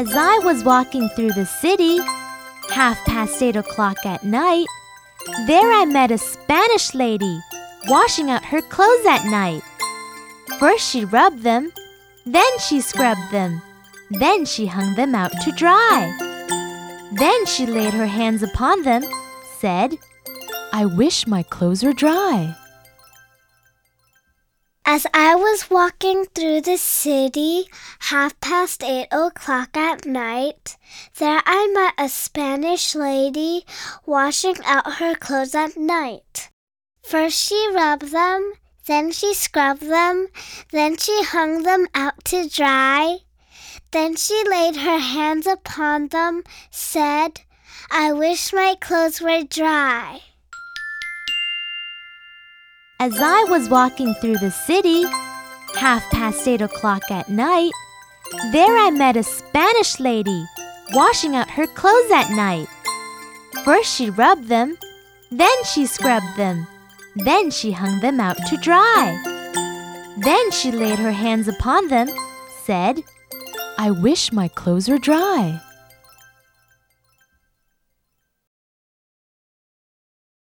As I was walking through the city, half past eight o'clock at night, there I met a Spanish lady washing out her clothes at night. First she rubbed them, then she scrubbed them, then she hung them out to dry. Then she laid her hands upon them, said, I wish my clothes were dry. As I was walking through the city, half past eight o'clock at night, there I met a Spanish lady washing out her clothes at night. First she rubbed them, then she scrubbed them, then she hung them out to dry. Then she laid her hands upon them, said, I wish my clothes were dry. As I was walking through the city, half past eight o'clock at night, there I met a Spanish lady washing out her clothes at night. First she rubbed them, then she scrubbed them, then she hung them out to dry. Then she laid her hands upon them, said, I wish my clothes were dry.